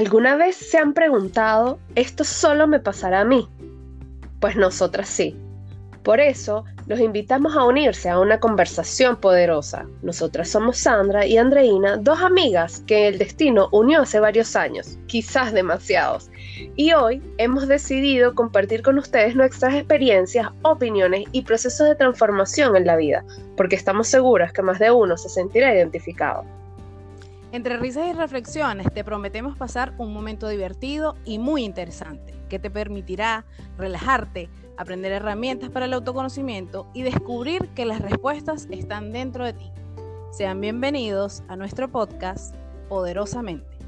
¿Alguna vez se han preguntado, ¿esto solo me pasará a mí? Pues nosotras sí. Por eso, los invitamos a unirse a una conversación poderosa. Nosotras somos Sandra y Andreina, dos amigas que el destino unió hace varios años, quizás demasiados. Y hoy hemos decidido compartir con ustedes nuestras experiencias, opiniones y procesos de transformación en la vida, porque estamos seguras que más de uno se sentirá identificado. Entre risas y reflexiones te prometemos pasar un momento divertido y muy interesante que te permitirá relajarte, aprender herramientas para el autoconocimiento y descubrir que las respuestas están dentro de ti. Sean bienvenidos a nuestro podcast Poderosamente.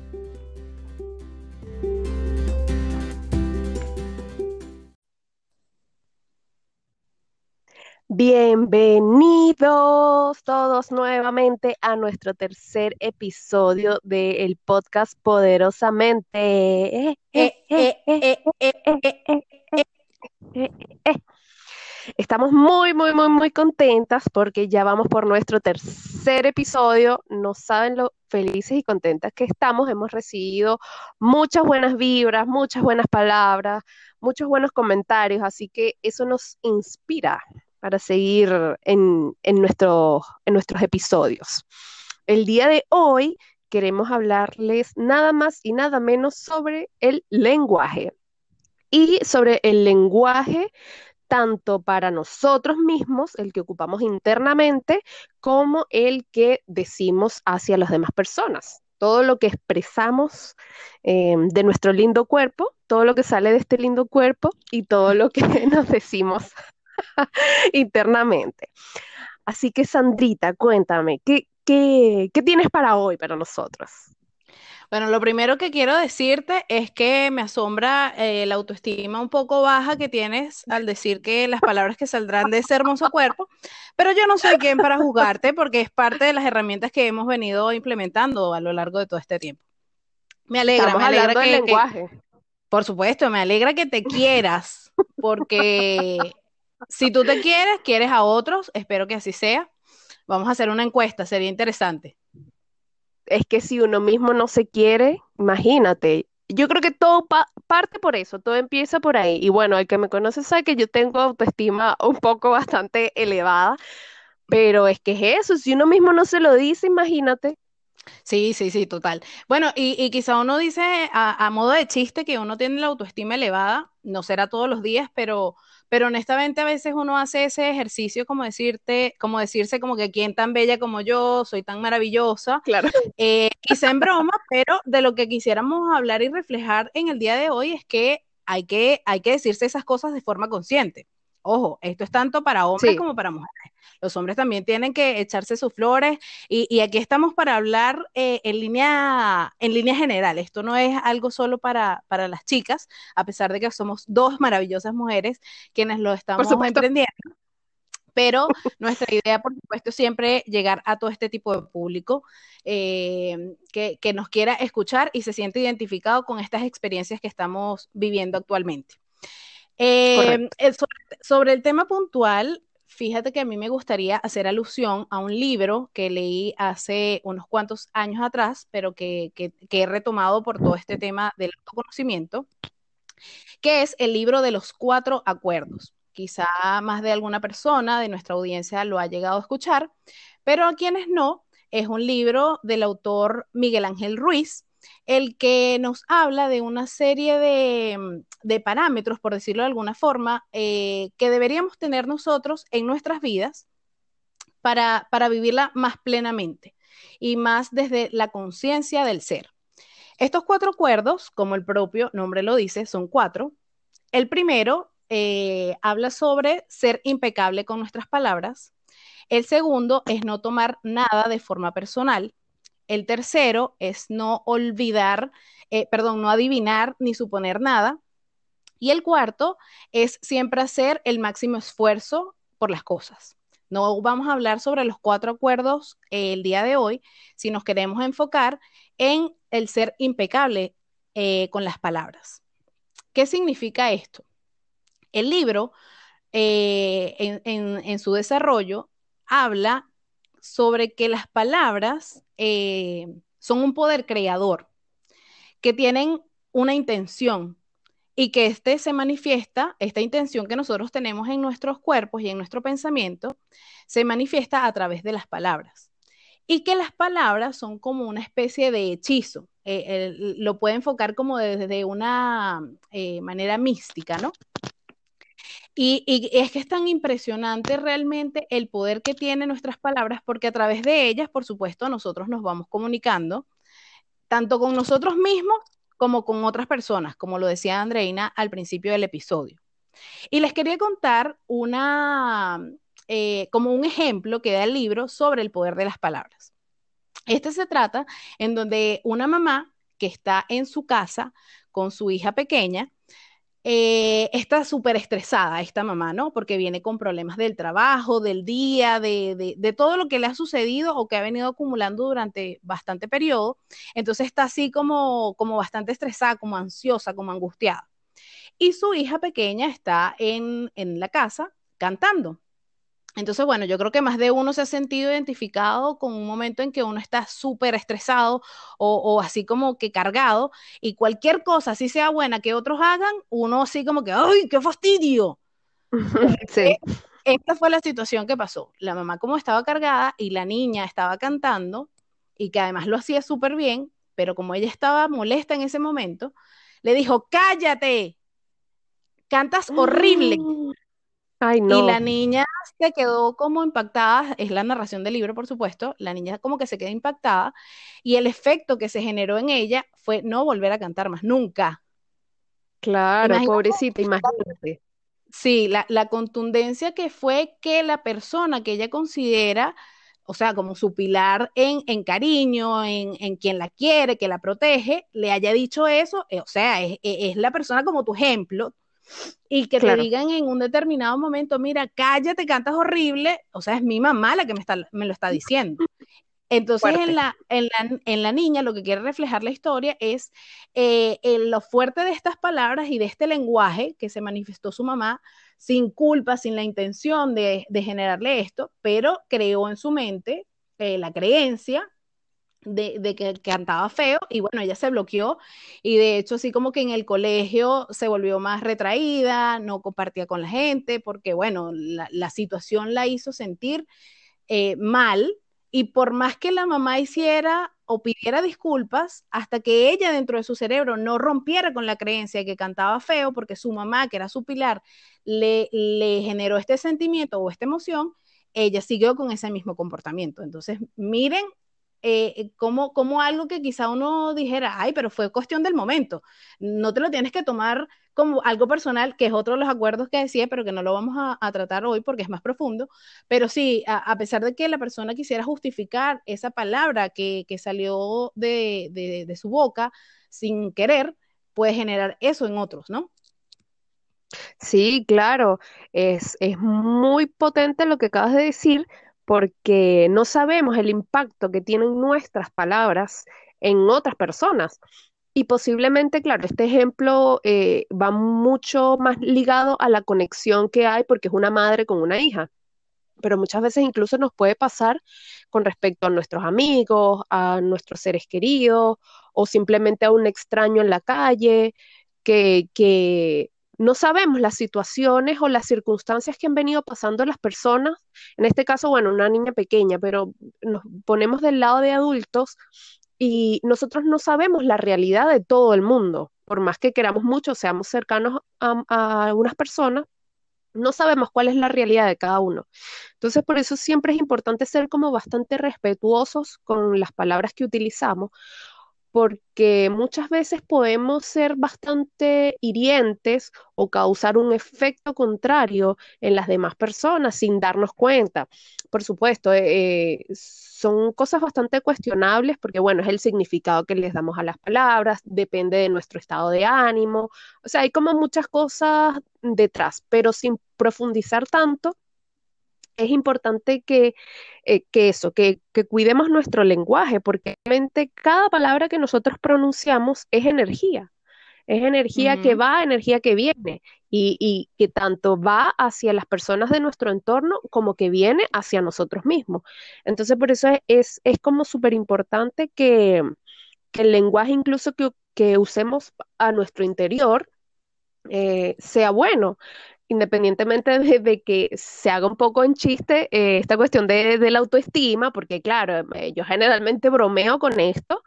Bienvenidos todos nuevamente a nuestro tercer episodio del podcast Poderosamente. Estamos muy, muy, muy, muy contentas porque ya vamos por nuestro tercer episodio. No saben lo felices y contentas que estamos. Hemos recibido muchas buenas vibras, muchas buenas palabras, muchos buenos comentarios, así que eso nos inspira para seguir en, nuestros episodios. El día de hoy queremos hablarles nada más y nada menos sobre el lenguaje y sobre el lenguaje tanto para nosotros mismos, el que ocupamos internamente, como el que decimos hacia las demás personas. Todo lo que expresamos eh, de nuestro lindo cuerpo, todo lo que sale de este lindo cuerpo y todo lo que nos decimos internamente. Así que Sandrita, cuéntame, ¿qué, qué, qué tienes para hoy, para nosotros? Bueno, lo primero que quiero decirte es que me asombra eh, la autoestima un poco baja que tienes al decir que las palabras que saldrán de ese hermoso cuerpo, pero yo no soy quien para juzgarte porque es parte de las herramientas que hemos venido implementando a lo largo de todo este tiempo. Me alegra, me alegra que, lenguaje. por supuesto, me alegra que te quieras, porque si tú te quieres, quieres a otros, espero que así sea. Vamos a hacer una encuesta, sería interesante. Es que si uno mismo no se quiere, imagínate. Yo creo que todo parte por eso, todo empieza por ahí. Y bueno, el que me conoce sabe que yo tengo autoestima un poco bastante elevada, pero es que es eso, si uno mismo no se lo dice, imagínate. Sí, sí, sí, total. Bueno, y, quizá uno dice a, a, modo de chiste que uno tiene la autoestima elevada, no será todos los días, pero pero honestamente a veces uno hace ese ejercicio como decirte, como decirse como que quién tan bella como yo, soy tan maravillosa, claro. Eh, quizá en broma, pero de lo que quisiéramos hablar y reflejar en el día de hoy es que hay que, hay que decirse esas cosas de forma consciente. Ojo, esto es tanto para hombres como para mujeres los hombres también tienen que echarse sus flores y, aquí estamos para hablar eh, en, línea, en línea general. Esto no es algo solo para, para las chicas, a pesar de que somos dos maravillosas mujeres quienes lo estamos emprendiendo pero nuestra idea, por supuesto, es siempre llegar a todo este tipo de público eh, que, nos quiera escuchar y se siente identificado con estas experiencias que estamos viviendo actualmente. Eh, sobre, el tema puntual, Fíjate que a mí me gustaría hacer alusión a un libro que leí hace unos cuantos años atrás, pero que, he retomado por todo este tema del autoconocimiento, que es el libro de los cuatro acuerdos. Quizá más de alguna persona de nuestra audiencia lo ha llegado a escuchar, pero a quienes no, es un libro del autor Miguel Ángel Ruiz, el que nos habla de una serie de, mm, parámetros, por decirlo de alguna forma, eh, que deberíamos tener nosotros en nuestras vidas para, para vivirla más plenamente y más desde la conciencia del ser. Estos cuatro acuerdos, como el propio nombre lo dice, son cuatro. El primero eh, habla sobre ser impecable con nuestras palabras. El segundo es no tomar nada de forma personal. El tercero es no olvidar, eh, perdón, no adivinar ni suponer nada. Y el cuarto es siempre hacer el máximo esfuerzo por las cosas. No vamos a hablar sobre los cuatro acuerdos el día de hoy, si nos queremos enfocar en el ser impecable eh, con las palabras. ¿Qué significa esto? El libro, eh, en, su desarrollo, habla sobre que las palabras eh, son un poder creador, que tienen una intención y que este se manifiesta, esta intención que nosotros tenemos en nuestros cuerpos y en nuestro pensamiento, se manifiesta a través de las palabras. Y que las palabras son como una especie de hechizo. Eh, lo puede enfocar como desde una eh, manera mística, ¿no? Y, es que es tan impresionante realmente el poder que tienen nuestras palabras, porque a través de ellas, por supuesto, nosotros nos vamos comunicando, tanto con nosotros mismos como con otras personas, como lo decía Andreina al principio del episodio. Y les quería contar una, eh, como un ejemplo que da el libro sobre el poder de las palabras. Este se trata en donde una mamá que está en su casa con su hija pequeña, eh, está súper estresada esta mamá, ¿no? Porque viene con problemas del trabajo, del día, de, de, todo lo que le ha sucedido o que ha venido acumulando durante bastante periodo. Entonces está así como, como bastante estresada, como ansiosa, como angustiada. Y su hija pequeña está en, en la casa cantando. Entonces, bueno, yo creo que más de uno se ha sentido identificado con un momento en que uno está súper estresado o, así como que cargado y cualquier cosa, así sea buena que otros hagan, uno así como que, ¡ay, qué fastidio! sí. Esta fue la situación que pasó. La mamá como estaba cargada y la niña estaba cantando y que además lo hacía súper bien, pero como ella estaba molesta en ese momento, le dijo, cállate, cantas horrible. Ay, no. Y la niña se quedó como impactada, es la narración del libro, por supuesto, la niña como que se queda impactada y el efecto que se generó en ella fue no volver a cantar más, nunca. Claro, pobrecita, imagínate. Sí, la, la, contundencia que fue que la persona que ella considera, o sea, como su pilar en, en cariño, en, en, quien la quiere, que la protege, le haya dicho eso, eh, o sea, es, es, la persona como tu ejemplo, y que te digan en un determinado momento, mira, cállate, cantas horrible, o sea, es mi mamá la que me, está, me lo está diciendo. Entonces, en la, en, la, en la, niña lo que quiere reflejar la historia es eh, lo fuerte de estas palabras y de este lenguaje que se manifestó su mamá sin culpa, sin la intención de, de generarle esto, pero creó en su mente eh, la creencia de, que cantaba feo y bueno, ella se bloqueó y de hecho así como que en el colegio se volvió más retraída, no compartía con la gente porque bueno, la, situación la hizo sentir eh, mal y por más que la mamá hiciera o pidiera disculpas, hasta que ella dentro de su cerebro no rompiera con la creencia de que cantaba feo porque su mamá, que era su pilar, le, le generó este sentimiento o esta emoción, ella siguió con ese mismo comportamiento. Entonces, miren eh, como, como algo que quizá uno dijera, ay, pero fue cuestión del momento. No te lo tienes que tomar como algo personal, que es otro de los acuerdos que decía, pero que no lo vamos a, tratar hoy porque es más profundo. Pero sí, a, pesar de que la persona quisiera justificar esa palabra que, que salió de, de, de su boca sin querer, puede generar eso en otros, ¿no? Sí, claro, es, es muy potente lo que acabas de decir, porque no sabemos el impacto que tienen nuestras palabras en otras personas. Y posiblemente, claro, este ejemplo eh, va mucho más ligado a la conexión que hay porque es una madre con una hija. Pero muchas veces incluso nos puede pasar con respecto a nuestros amigos, a nuestros seres queridos o simplemente a un extraño en la calle que, que no sabemos las situaciones o las circunstancias que han venido pasando las personas, en este caso, bueno, una niña pequeña, pero nos ponemos del lado de adultos y nosotros no sabemos la realidad de todo el mundo, por más que queramos mucho, seamos cercanos a, algunas personas, no sabemos cuál es la realidad de cada uno. Entonces, por eso siempre es importante ser como bastante respetuosos con las palabras que utilizamos, porque muchas veces podemos ser bastante hirientes o causar un efecto contrario en las demás personas sin darnos cuenta. Por supuesto, eh, eh, son cosas bastante cuestionables porque, bueno, es el significado que les damos a las palabras, depende de nuestro estado de ánimo, o sea, hay como muchas cosas detrás, pero sin profundizar tanto es importante que, eh, que eso, que, que, cuidemos nuestro lenguaje, porque realmente cada palabra que nosotros pronunciamos es energía. Es energía que va, energía que viene, y, y, que tanto va hacia las personas de nuestro entorno como que viene hacia nosotros mismos. Entonces, por eso es, es, es como súper importante que, que el lenguaje incluso que, que usemos a nuestro interior eh, sea bueno independientemente de, que se haga un poco en chiste eh, esta cuestión de, la autoestima, porque claro, eh, yo generalmente bromeo con esto,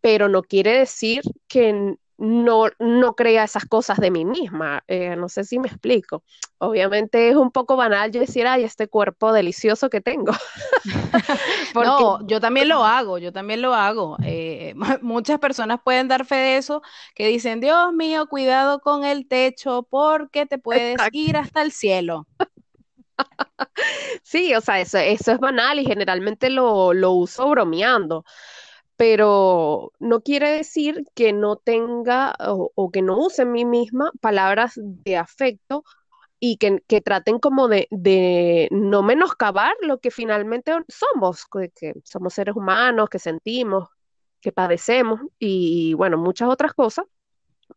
pero no quiere decir que no, no crea esas cosas de mí misma. Eh, no sé si me explico. Obviamente es un poco banal yo decir, ay, este cuerpo delicioso que tengo. No, yo también lo hago, yo también lo hago. Eh, muchas personas pueden dar fe de eso, que dicen, Dios mío, cuidado con el techo porque te puedes ir hasta el cielo. Sí, o sea, eso, eso es banal y generalmente lo, lo uso bromeando pero no quiere decir que no tenga o, que no use en mí misma palabras de afecto y que, traten como de, no menoscabar lo que finalmente somos, que, somos seres humanos, que sentimos, que padecemos y bueno, muchas otras cosas.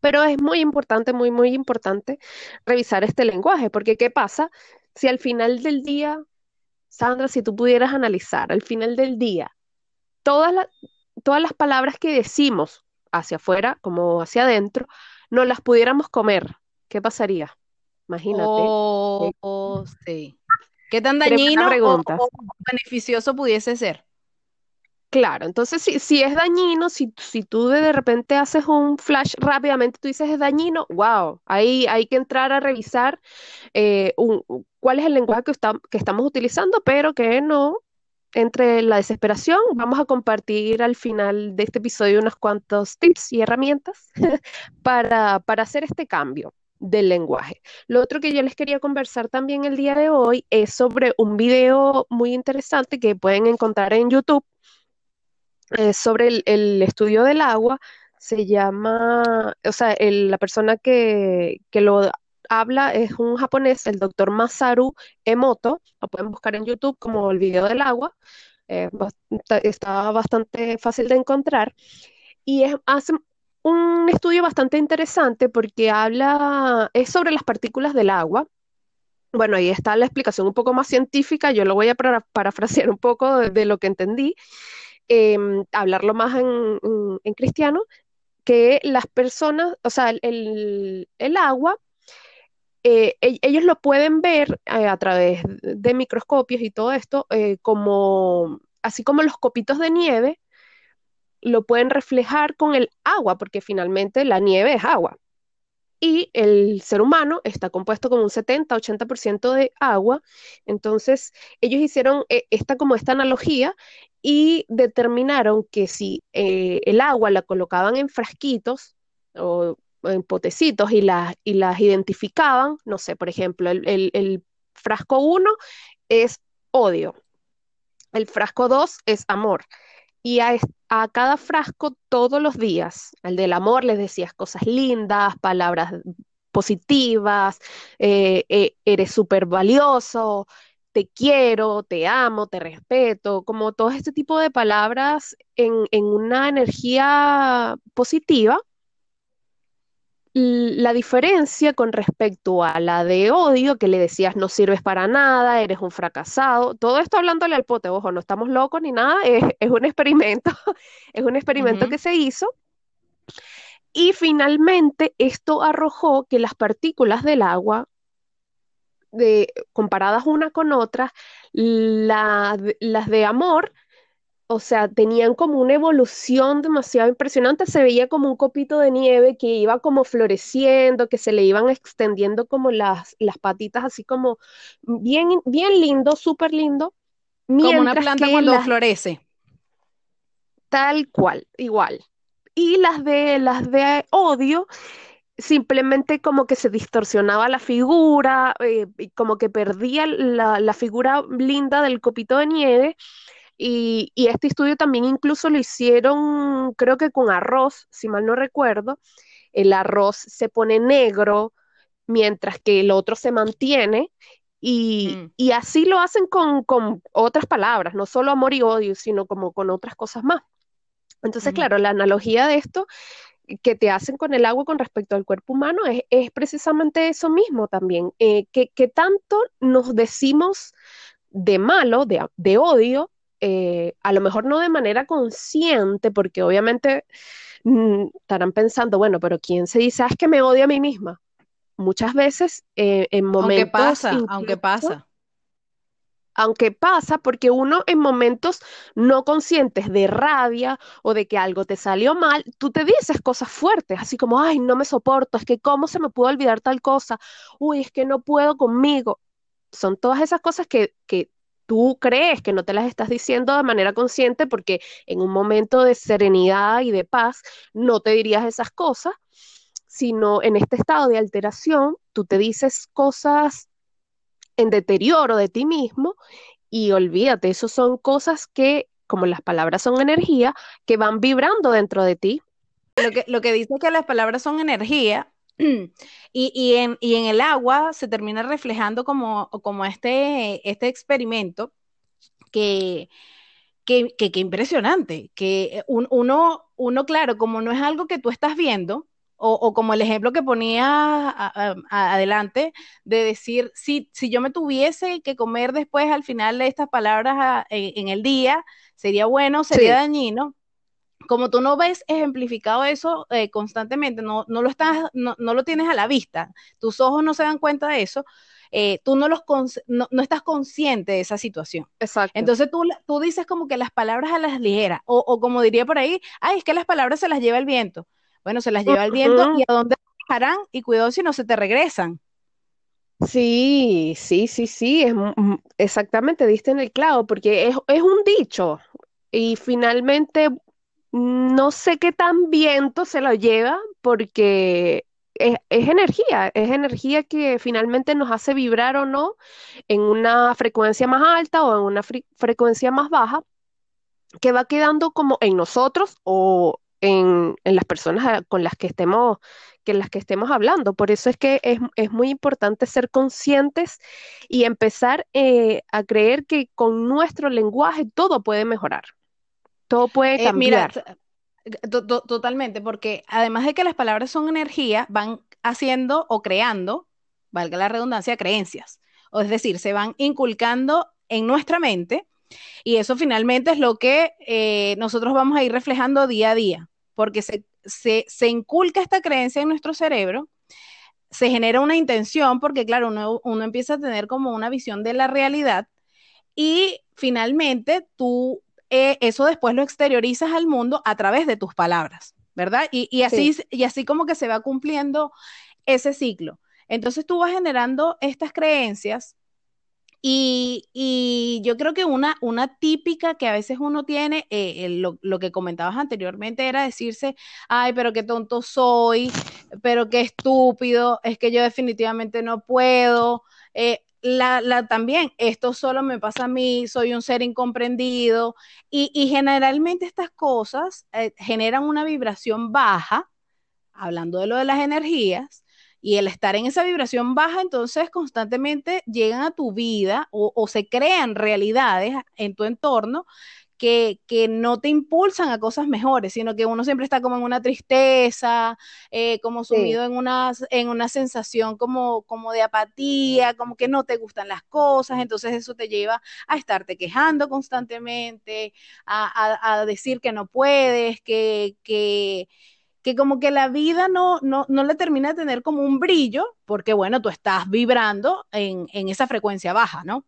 Pero es muy importante, muy, muy importante revisar este lenguaje, porque ¿qué pasa si al final del día, Sandra, si tú pudieras analizar, al final del día, todas las, todas las palabras que decimos hacia afuera como hacia adentro, no las pudiéramos comer, ¿qué pasaría? Imagínate. Oh, sí. ¿Qué tan dañino o, beneficioso pudiese ser? Claro, entonces si, si es dañino, si, si tú de repente haces un flash rápidamente, tú dices es dañino, wow, ahí hay que entrar a revisar eh, cuál es el lenguaje que, que estamos utilizando, pero que no entre la desesperación, vamos a compartir al final de este episodio unos cuantos tips y herramientas para, hacer este cambio del lenguaje. Lo otro que yo les quería conversar también el día de hoy es sobre un video muy interesante que pueden encontrar en YouTube eh, sobre el, estudio del agua. Se llama, o sea, la persona que, que lo habla es un japonés, el doctor Masaru Emoto, lo pueden buscar en YouTube como el video del agua, eh, está bastante fácil de encontrar, y es, hace un estudio bastante interesante porque habla, es sobre las partículas del agua. Bueno, ahí está la explicación un poco más científica, yo lo voy a parafrasear un poco de, lo que entendí, em, hablarlo más en, cristiano, que las personas, o sea, el, el agua eh, e-, ellos lo pueden ver eh, a través de microscopios y todo esto, eh, como, así como los copitos de nieve, lo pueden reflejar con el agua, porque finalmente la nieve es agua. Y el ser humano está compuesto con un 70-80% de agua. Entonces, ellos hicieron esta como esta analogía y determinaron que si el agua la colocaban en frasquitos o en potecitos y las, y las identificaban, no sé, por ejemplo, el, frasco 1 es odio, el frasco 2 es amor. Y a, cada frasco todos los días, el del amor les decías cosas lindas, palabras positivas, eh, eh, eres súper valioso, te quiero, te amo, te respeto, como todo este tipo de palabras en, en una energía positiva la diferencia con respecto a la de odio, que le decías no sirves para nada, eres un fracasado, todo esto hablándole al pote, ojo, no estamos locos ni nada, es, un experimento, es un experimento que se hizo. Y finalmente esto arrojó que las partículas del agua, de, comparadas una con otra, las de amor o sea, tenían como una evolución demasiado impresionante, se veía como un copito de nieve que iba como floreciendo, que se le iban extendiendo como las, las patitas, así como bien, bien lindo, súper lindo. Como una planta cuando florece. Tal cual, igual. Y las de, las de odio, simplemente como que se distorsionaba la figura, eh, como que perdía la, la figura linda del copito de nieve y, este estudio también incluso lo hicieron, creo que con arroz, si mal no recuerdo. El arroz se pone negro mientras que el otro se mantiene. Y, mm. así lo hacen con, otras palabras, no solo amor y odio, sino como con otras cosas más. Entonces, claro, la analogía de esto que te hacen con el agua con respecto al cuerpo humano es, precisamente eso mismo también, eh, que, tanto nos decimos de malo, de, de odio, eh, a lo mejor no de manera consciente, porque obviamente mm, estarán pensando, bueno, pero ¿quién se dice, ah, es que me odio a mí misma? Muchas veces eh, en momentos... Aunque pasa, aunque pasa aunque pasa porque uno en momentos no conscientes de rabia o de que algo te salió mal, tú te dices cosas fuertes, así como, ay, no me soporto, es que cómo se me pudo olvidar tal cosa, uy, es que no puedo conmigo. Son todas esas cosas que, que tú crees que no te las estás diciendo de manera consciente porque en un momento de serenidad y de paz no te dirías esas cosas, sino en este estado de alteración, tú te dices cosas en deterioro de ti mismo y olvídate, eso son cosas que, como las palabras son energía, que van vibrando dentro de ti. Lo que, lo que dice que las palabras son energía y, y, en, y, en, el agua se termina reflejando como, como este, este experimento que, que, que, impresionante, que uno, uno, claro, como no es algo que tú estás viendo, o, como el ejemplo que ponía adelante de decir, si, si yo me tuviese que comer después al final de estas palabras en, el día, sería bueno, sería dañino. Como tú no ves ejemplificado eso eh, constantemente, no, no, lo estás, no, no, lo tienes a la vista, tus ojos no se dan cuenta de eso, eh, tú no, los no, no, estás consciente de esa situación. Exacto. Entonces tú, tú dices como que las palabras a las ligeras, o, o como diría por ahí, ay, es que las palabras se las lleva el viento. Bueno, se las lleva el viento y a dónde dejarán y cuidado si no se te regresan. Sí, sí, sí, sí, es exactamente, diste en el clavo, porque es, es un dicho y finalmente no sé qué tan viento se lo lleva porque es, es, energía, es energía que finalmente nos hace vibrar o no en una frecuencia más alta o en una frecuencia más baja, que va quedando como en nosotros o en, las personas con las que estemos, que las que estemos hablando. Por eso es que es, muy importante ser conscientes y empezar eh, a creer que con nuestro lenguaje todo puede mejorar, todo puede eh, cambiar. totalmente, porque además de que las palabras son energía, van haciendo o creando, valga la redundancia, creencias. O es decir, se van inculcando en nuestra mente y eso finalmente es lo que eh, nosotros vamos a ir reflejando día a día porque se, se, inculca esta creencia en nuestro cerebro, se genera una intención, porque claro, uno, uno empieza a tener como una visión de la realidad y finalmente tú eh, eso después lo exteriorizas al mundo a través de tus palabras, ¿verdad? Y, y así, y así como que se va cumpliendo ese ciclo. Entonces tú vas generando estas creencias y, yo creo que una, una típica que a veces uno tiene, eh, lo, que comentabas anteriormente era decirse, ay, pero qué tonto soy, pero qué estúpido, es que yo definitivamente no puedo. Eh, la, la, también, esto solo me pasa a mí, soy un ser incomprendido. Y, generalmente estas cosas eh, generan una vibración baja, hablando de lo de las energías, y el estar en esa vibración baja, entonces constantemente llegan a tu vida o, se crean realidades en tu entorno que, que, no te impulsan a cosas mejores, sino que uno siempre está como en una tristeza, eh, como sumido en, una, en una sensación como, como de apatía, como que no te gustan las cosas, entonces eso te lleva a estarte quejando constantemente, a, a decir que no puedes, que, que, que como que la vida no, no, no le termina de tener como un brillo, porque bueno, tú estás vibrando en, esa frecuencia baja, ¿no?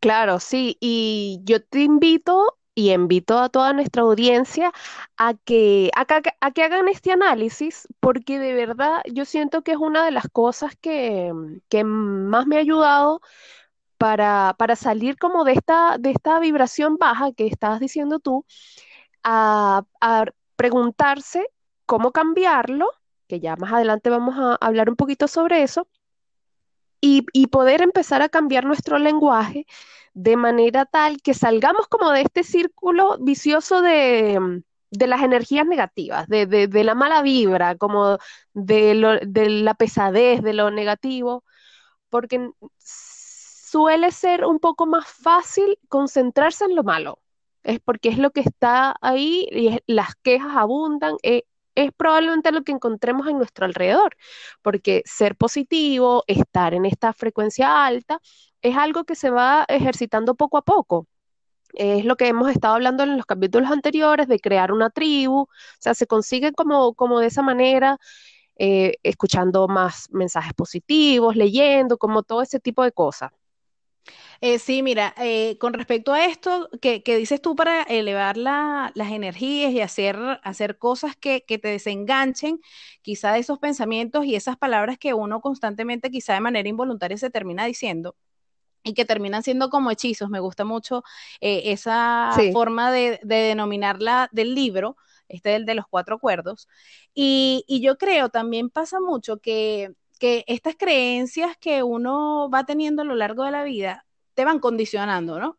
Claro, sí, y yo te invito y invito a toda nuestra audiencia a que, a, a que hagan este análisis, porque de verdad yo siento que es una de las cosas que, que más me ha ayudado para, para, salir como de esta, de esta vibración baja que estabas diciendo tú, a, a preguntarse cómo cambiarlo, que ya más adelante vamos a hablar un poquito sobre eso, y, poder empezar a cambiar nuestro lenguaje de manera tal que salgamos como de este círculo vicioso de, las energías negativas, de, la mala vibra, como de, de la pesadez, de lo negativo, porque suele ser un poco más fácil concentrarse en lo malo es porque es lo que está ahí y las quejas abundan. Eh, es probablemente lo que encontremos en nuestro alrededor, porque ser positivo, estar en esta frecuencia alta, es algo que se va ejercitando poco a poco. Es lo que hemos estado hablando en los capítulos anteriores de crear una tribu, o sea, se consigue como, como de esa manera, eh, escuchando más mensajes positivos, leyendo, como todo ese tipo de cosas. Eh, sí, mira, eh, con respecto a esto que, dices tú para elevar las energías y hacer, hacer cosas que, te desenganchen, quizá de esos pensamientos y esas palabras que uno constantemente, quizá de manera involuntaria, se termina diciendo y que terminan siendo como hechizos. Me gusta mucho eh, esa forma de, denominarla del libro, este del de los cuatro acuerdos. Y, y yo creo también pasa mucho que que estas creencias que uno va teniendo a lo largo de la vida te van condicionando, ¿no?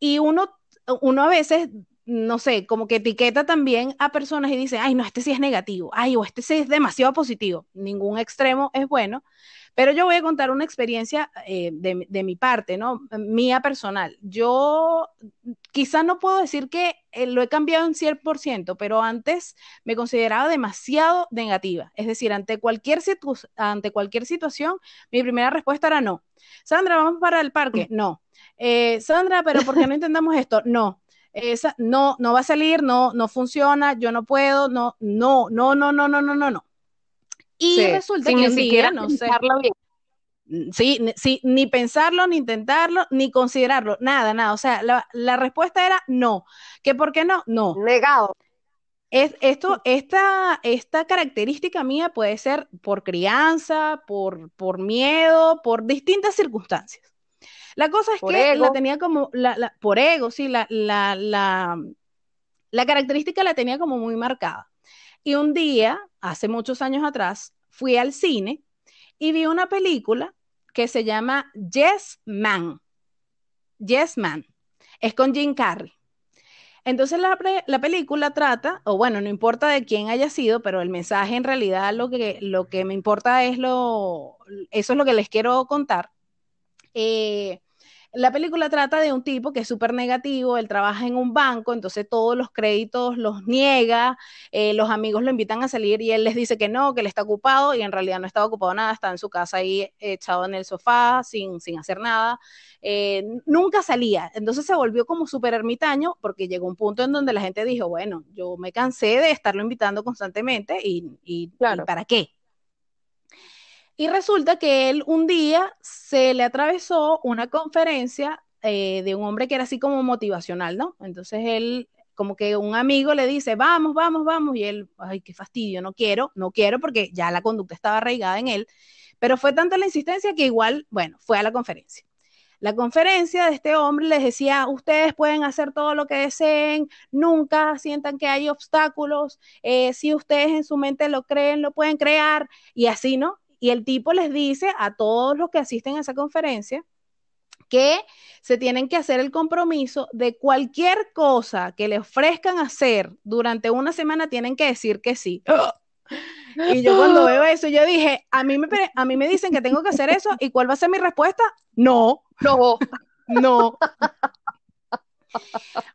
Y uno, uno a veces, no sé, como que etiqueta también a personas y dice, ay, no, este sí es negativo, ay, o este sí es demasiado positivo. Ningún extremo es bueno. Pero yo voy a contar una experiencia eh, de, mi parte, ¿no? Mía personal. Yo quizás no puedo decir que eh, lo he cambiado en 100%, pero antes me consideraba demasiado negativa. Es decir, ante cualquier, ante cualquier situación, mi primera respuesta era no. Sandra, vamos para el parque. No. Eh, Sandra, pero ¿por qué no intentamos esto? No. Esa, no, no va a salir, no, no funciona, yo no puedo, no, no, no, no, no, no, no, no, no. Y resulta que ni siquiera, no sé. Bien. Sí, sí, ni pensarlo, ni intentarlo, ni considerarlo, nada, nada. O sea, la, respuesta era no. ¿Que por qué no? No. Negado. Es, esto, esta, esta característica mía puede ser por crianza, por, por miedo, por distintas circunstancias. La cosa es que la tenía como, la, por ego, sí, la, la, la, la característica la tenía como muy marcada. Y un día, hace muchos años atrás, fui al cine y vi una película que se llama Yes Man. Yes Man. Es con Jim Carrey. Entonces la, película trata, o bueno, no importa de quién haya sido, pero el mensaje en realidad lo que, lo que me importa es lo, eso es lo que les quiero contar. Eh, la película trata de un tipo que es súper negativo, él trabaja en un banco, entonces todos los créditos los niega, eh, los amigos lo invitan a salir y él les dice que no, que él está ocupado y en realidad no estaba ocupado nada, está en su casa ahí echado en el sofá sin, sin hacer nada. Eh, nunca salía, entonces se volvió como súper ermitaño porque llegó un punto en donde la gente dijo, bueno, yo me cansé de estarlo invitando constantemente y, y ¿para qué? Y resulta que él un día se le atravesó una conferencia eh, de un hombre que era así como motivacional, ¿no? Entonces él, como que un amigo le dice, vamos, vamos, vamos, y él, ay, qué fastidio, no quiero, no quiero porque ya la conducta estaba arraigada en él, pero fue tanta la insistencia que igual, bueno, fue a la conferencia. La conferencia de este hombre les decía, ustedes pueden hacer todo lo que deseen, nunca sientan que hay obstáculos, eh, si ustedes en su mente lo creen, lo pueden crear, y así, ¿no? Y el tipo les dice a todos los que asisten a esa conferencia que se tienen que hacer el compromiso de cualquier cosa que le ofrezcan hacer durante una semana, tienen que decir que sí. Y yo cuando veo eso, yo dije, a mí me, a mí me dicen que tengo que hacer eso, ¿y cuál va a ser mi respuesta? No, no, no.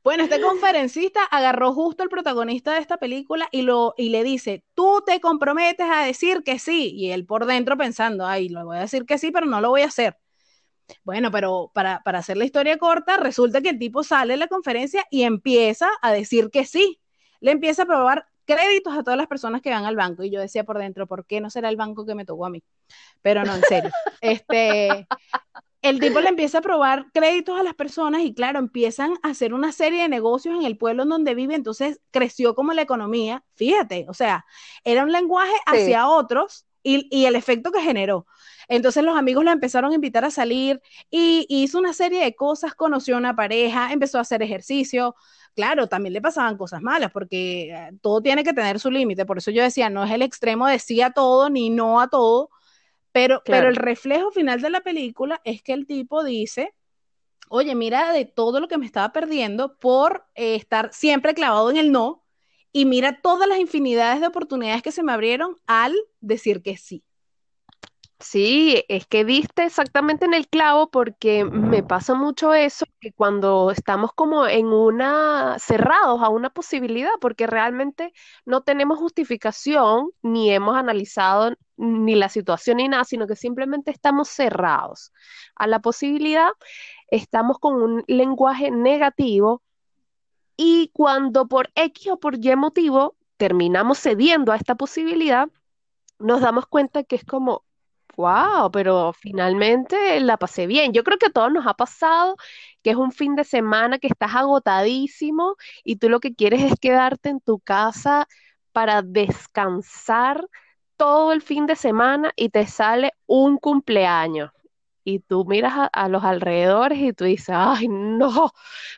Bueno, este conferencista agarró justo al protagonista de esta película y, lo, y le dice, tú te comprometes a decir que sí. Y él por dentro pensando, ay, lo voy a decir que sí, pero no lo voy a hacer. Bueno, pero para, para hacer la historia corta, resulta que el tipo sale de la conferencia y empieza a decir que sí. Le empieza a probar créditos a todas las personas que van al banco. Y yo decía por dentro, ¿por qué no será el banco que me tocó a mí? Pero no, en serio. Este, el tipo le empieza a probar créditos a las personas y claro, empiezan a hacer una serie de negocios en el pueblo en donde vive, entonces creció como la economía, fíjate, o sea, era un lenguaje hacia otros y, el efecto que generó. Entonces los amigos lo empezaron a invitar a salir y, hizo una serie de cosas, conoció a una pareja, empezó a hacer ejercicio. Claro, también le pasaban cosas malas porque eh, todo tiene que tener su límite. Por eso yo decía, no es el extremo de sí a todo ni no a todo, pero, pero el reflejo final de la película es que el tipo dice, oye, mira de todo lo que me estaba perdiendo por eh, estar siempre clavado en el no, y mira todas las infinidades de oportunidades que se me abrieron al decir que sí. Sí, es que diste exactamente en el clavo porque me pasa mucho eso, que cuando estamos como en una, cerrados a una posibilidad, porque realmente no tenemos justificación ni hemos analizado ni la situación ni nada, sino que simplemente estamos cerrados a la posibilidad, estamos con un lenguaje negativo y cuando por X o por Y motivo terminamos cediendo a esta posibilidad, nos damos cuenta que es como, wow, pero finalmente la pasé bien. Yo creo que a todos nos ha pasado que es un fin de semana que estás agotadísimo y tú lo que quieres es quedarte en tu casa para descansar todo el fin de semana y te sale un cumpleaños. Y tú miras a, a los alrededores y tú dices, ay, no,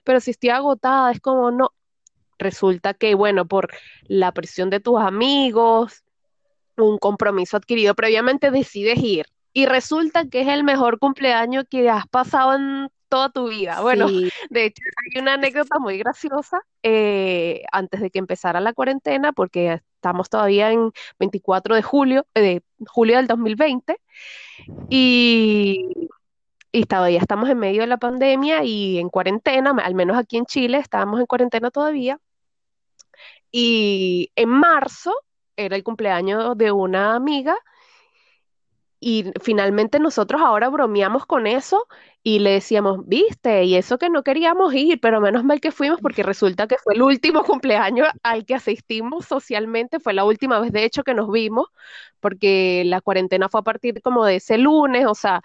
pero si estoy agotada, es como, no, resulta que, bueno, por la presión de tus amigos, un compromiso adquirido previamente, decides ir. Y resulta que es el mejor cumpleaños que has pasado en toda tu vida. Bueno, de hecho hay una anécdota muy graciosa eh, antes de que empezara la cuarentena, porque estamos todavía en 24 de julio, eh, de julio del 2020, y, y todavía estamos en medio de la pandemia y en cuarentena, al menos aquí en Chile estábamos en cuarentena todavía. Y en marzo era el cumpleaños de una amiga y finalmente nosotros ahora bromeamos con eso y le decíamos, viste, y eso que no queríamos ir, pero menos mal que fuimos porque resulta que fue el último cumpleaños al que asistimos socialmente, fue la última vez de hecho que nos vimos, porque la cuarentena fue a partir como de ese lunes, o sea,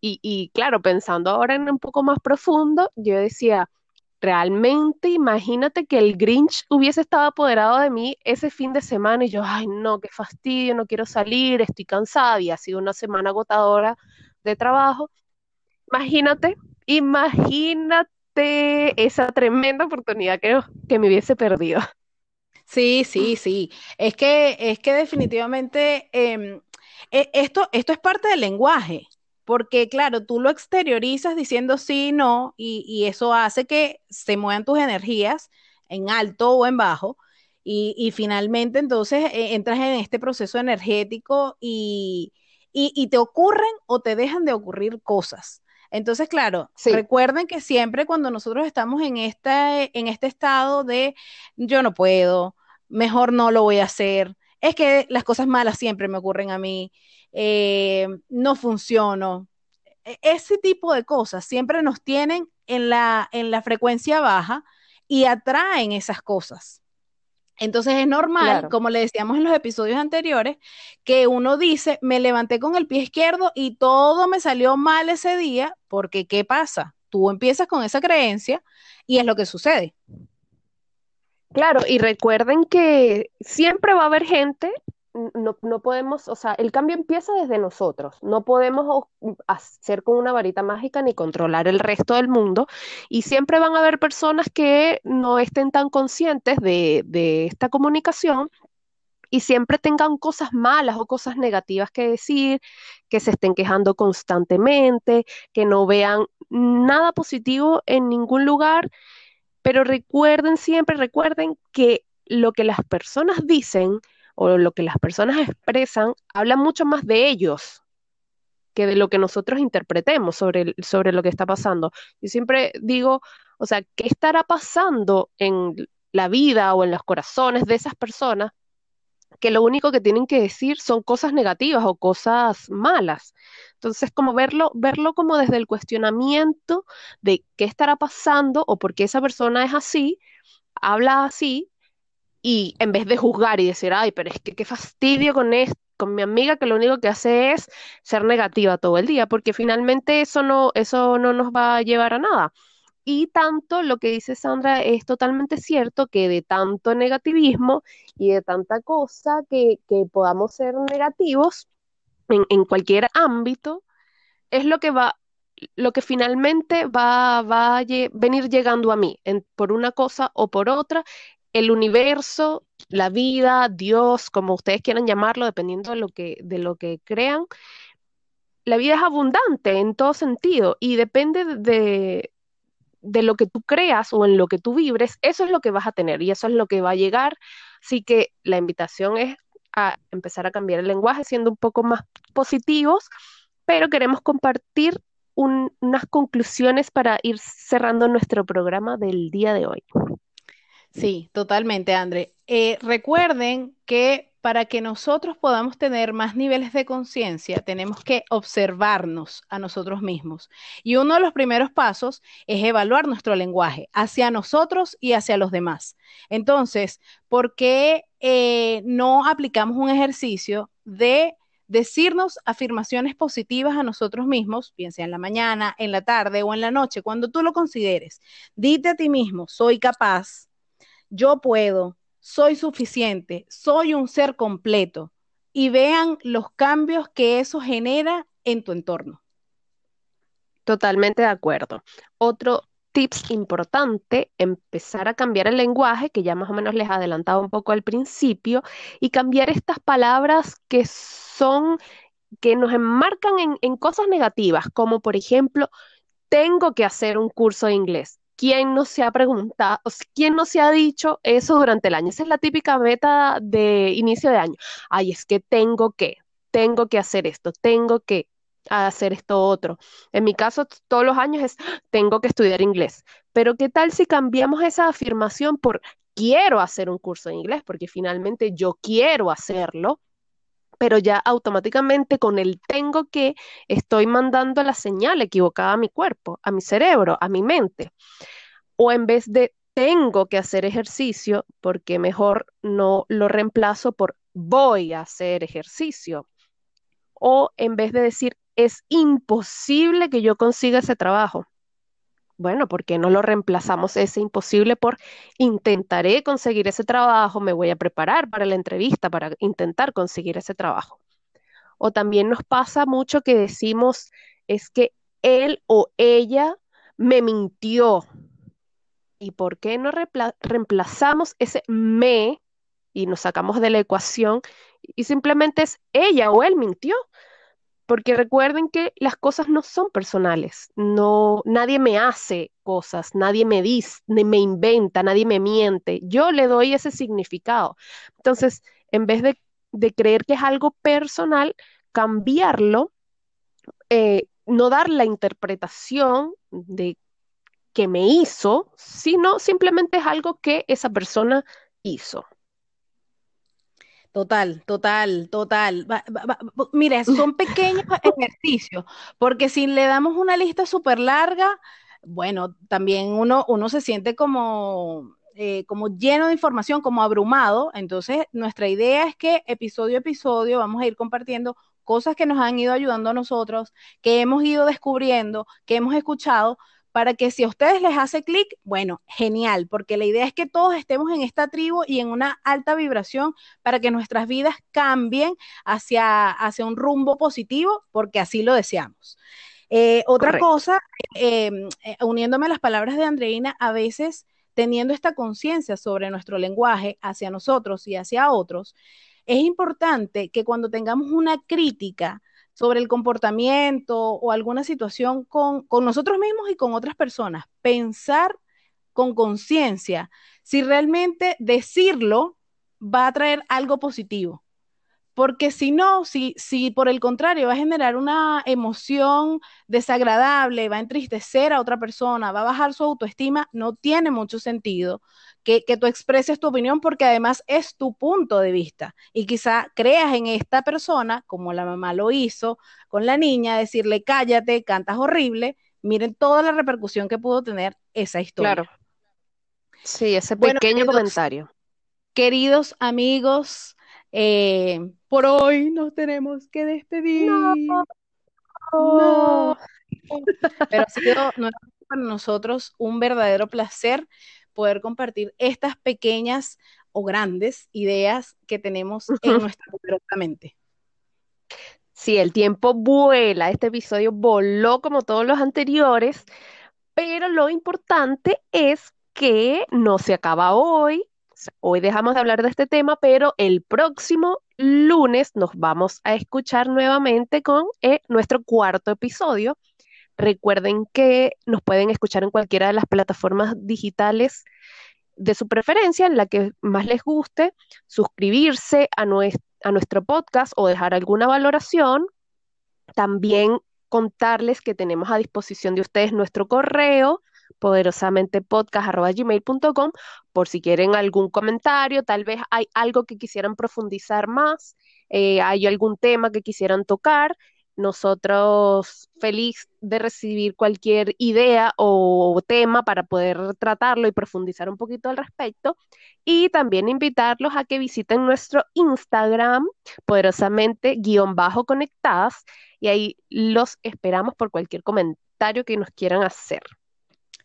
y, y claro, pensando ahora en un poco más profundo, yo decía, realmente imagínate que el Grinch hubiese estado apoderado de mí ese fin de semana y yo, ay no, qué fastidio, no quiero salir, estoy cansada y ha sido una semana agotadora de trabajo. Imagínate, imagínate esa tremenda oportunidad que, que me hubiese perdido. Sí, sí, sí. Es que, es que definitivamente em, e, esto, esto es parte del lenguaje porque claro, tú lo exteriorizas diciendo sí, no, y, eso hace que se muevan tus energías en alto o en bajo, y, finalmente entonces eh, entras en este proceso energético y, te ocurren o te dejan de ocurrir cosas. Entonces, claro, recuerden que siempre cuando nosotros estamos en este, en este estado de yo no puedo, mejor no lo voy a hacer, es que las cosas malas siempre me ocurren a mí, eh, no funciono. E, ese tipo de cosas siempre nos tienen en la, en la frecuencia baja y atraen esas cosas. Entonces es normal, como le decíamos en los episodios anteriores, que uno dice, me levanté con el pie izquierdo y todo me salió mal ese día, porque ¿qué pasa? Tú empiezas con esa creencia y es lo que sucede. Claro, y recuerden que siempre va a haber gente no, no, podemos, o sea, el cambio empieza desde nosotros. No podemos hacer con una varita mágica ni controlar el resto del mundo. Y siempre van a haber personas que no estén tan conscientes de, de esta comunicación y siempre tengan cosas malas o cosas negativas que decir, que se estén quejando constantemente, que no vean nada positivo en ningún lugar. Pero recuerden siempre, recuerden que lo que las personas dicen, o lo que las personas expresan habla mucho más de ellos que de lo que nosotros interpretemos sobre, sobre lo que está pasando. Yo siempre digo, o sea, ¿qué estará pasando en la vida o en los corazones de esas personas que lo único que tienen que decir son cosas negativas o cosas malas? Entonces, como verlo, verlo como desde el cuestionamiento de qué estará pasando o por qué esa persona es así, habla así, y en vez de juzgar y decir, ay, pero es que qué fastidio con con mi amiga que lo único que hace es ser negativa todo el día, porque finalmente eso no, eso no nos va a llevar a nada. Y tanto lo que dice Sandra es totalmente cierto que de tanto negativismo y de tanta cosa que, podamos ser negativos en, cualquier ámbito, es lo que va, lo que finalmente va, va a venir llegando a mí, por una cosa o por otra, el universo, la vida, Dios, como ustedes quieran llamarlo, dependiendo de lo que, crean, la vida es abundante en todo sentido y depende de, de lo que tú creas o en lo que tú vibres, eso es lo que vas a tener y eso es lo que va a llegar. Así que la invitación es a empezar a cambiar el lenguaje siendo un poco más positivos, pero queremos compartir unas conclusiones para ir cerrando nuestro programa del día de hoy. Sí, totalmente, André. Eh, recuerden que para que nosotros podamos tener más niveles de conciencia, tenemos que observarnos a nosotros mismos. Y uno de los primeros pasos es evaluar nuestro lenguaje hacia nosotros y hacia los demás. Entonces, ¿por qué eh, no aplicamos un ejercicio de decirnos afirmaciones positivas a nosotros mismos, bien en la mañana, en la tarde o en la noche, cuando tú lo consideres? Dite a ti mismo, soy capaz, yo puedo, soy suficiente, soy un ser completo y vean los cambios que eso genera en tu entorno. Totalmente de acuerdo. Otro tips importante, empezar a cambiar el lenguaje, que ya más o menos les adelantaba un poco al principio, y cambiar estas palabras que son, que nos enmarcan en, en cosas negativas, como por ejemplo, tengo que hacer un curso de inglés. ¿Quién no se ha preguntado, quién no se ha dicho eso durante el año? Esa es la típica meta de inicio de año. Ay, es que tengo que, tengo que hacer esto, tengo que hacer esto otro. En mi caso, todos los años es, tengo que estudiar inglés. Pero ¿qué tal si cambiamos esa afirmación por quiero hacer un curso de inglés? Porque finalmente yo quiero hacerlo pero ya automáticamente con el tengo que estoy mandando la señal equivocada a mi cuerpo, a mi cerebro, a mi mente. O en vez de tengo que hacer ejercicio, porque mejor no lo reemplazo por voy a hacer ejercicio. O en vez de decir es imposible que yo consiga ese trabajo, bueno, ¿por qué no lo reemplazamos ese imposible por intentaré conseguir ese trabajo, me voy a preparar para la entrevista para intentar conseguir ese trabajo? O también nos pasa mucho que decimos es que él o ella me mintió. ¿Y por qué no reemplazamos ese me y nos sacamos de la ecuación y simplemente es ella o él mintió? Porque recuerden que las cosas no son personales, no, nadie me hace cosas, nadie me dice, me inventa, nadie me miente, yo le doy ese significado. Entonces, en vez de, creer que es algo personal, cambiarlo, eh, no dar la interpretación de que me hizo, sino simplemente es algo que esa persona hizo. Total, total, total. mire, son pequeños ejercicios, porque si le damos una lista súper larga, bueno, también uno, uno se siente como, eh, como lleno de información, como abrumado. Entonces, nuestra idea es que episodio a episodio vamos a ir compartiendo cosas que nos han ido ayudando a nosotros, que hemos ido descubriendo, que hemos escuchado, para que si a ustedes les hace clic, bueno, genial, porque la idea es que todos estemos en esta tribu y en una alta vibración para que nuestras vidas cambien hacia, hacia un rumbo positivo, porque así lo deseamos. Eh, otra cosa, em, eh, uniéndome a las palabras de Andreina, a veces teniendo esta conciencia sobre nuestro lenguaje hacia nosotros y hacia otros, es importante que cuando tengamos una crítica, sobre el comportamiento o alguna situación con, nosotros mismos y con otras personas. Pensar con conciencia si realmente decirlo va a traer algo positivo. Porque si no, si, si por el contrario va a generar una emoción desagradable, va a entristecer a otra persona, va a bajar su autoestima, no tiene mucho sentido que, tú expreses tu opinión porque además es tu punto de vista. Y quizá creas en esta persona, como la mamá lo hizo con la niña, decirle cállate, cantas horrible. Miren toda la repercusión que pudo tener esa historia. Claro. Sí, ese pequeño comentario. Queridos amigos, eh, por hoy nos tenemos que despedir. No. Pero ha sido para nosotros un verdadero placer poder compartir estas pequeñas o grandes ideas que tenemos en nuestra mente. Sí, el tiempo vuela, este episodio voló como todos los anteriores, pero lo importante es que no se acaba hoy. Hoy dejamos de hablar de este tema, pero el próximo lunes nos vamos a escuchar nuevamente con eh, nuestro cuarto episodio Recuerden que nos pueden escuchar en cualquiera de las plataformas digitales de su preferencia, en la que más les guste, suscribirse a, nuestro podcast o dejar alguna valoración. También contarles que tenemos a disposición de ustedes nuestro correo poderosamente podcast.gmail.com por si quieren algún comentario, tal vez hay algo que quisieran profundizar más, eh, hay algún tema que quisieran tocar. Nosotros feliz de recibir cualquier idea o tema para poder tratarlo y profundizar un poquito al respecto. Y también invitarlos a que visiten nuestro Instagram, poderosamente guion bajo conectadas, y ahí los esperamos por cualquier comentario que nos quieran hacer.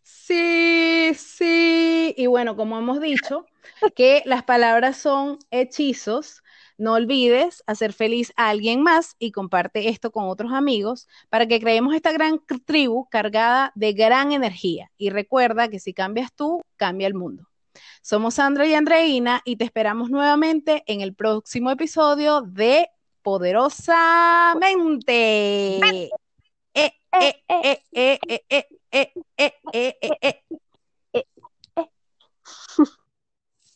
Sí, sí. Y bueno, como hemos dicho, que las palabras son hechizos no olvides hacer feliz a alguien más y comparte esto con otros amigos para que creemos esta gran tribu cargada de gran energía. Y recuerda que si cambias tú, cambia el mundo. Somos Sandra y Andreina y te esperamos nuevamente en el próximo episodio de Poderosamente. Eh, eh, eh,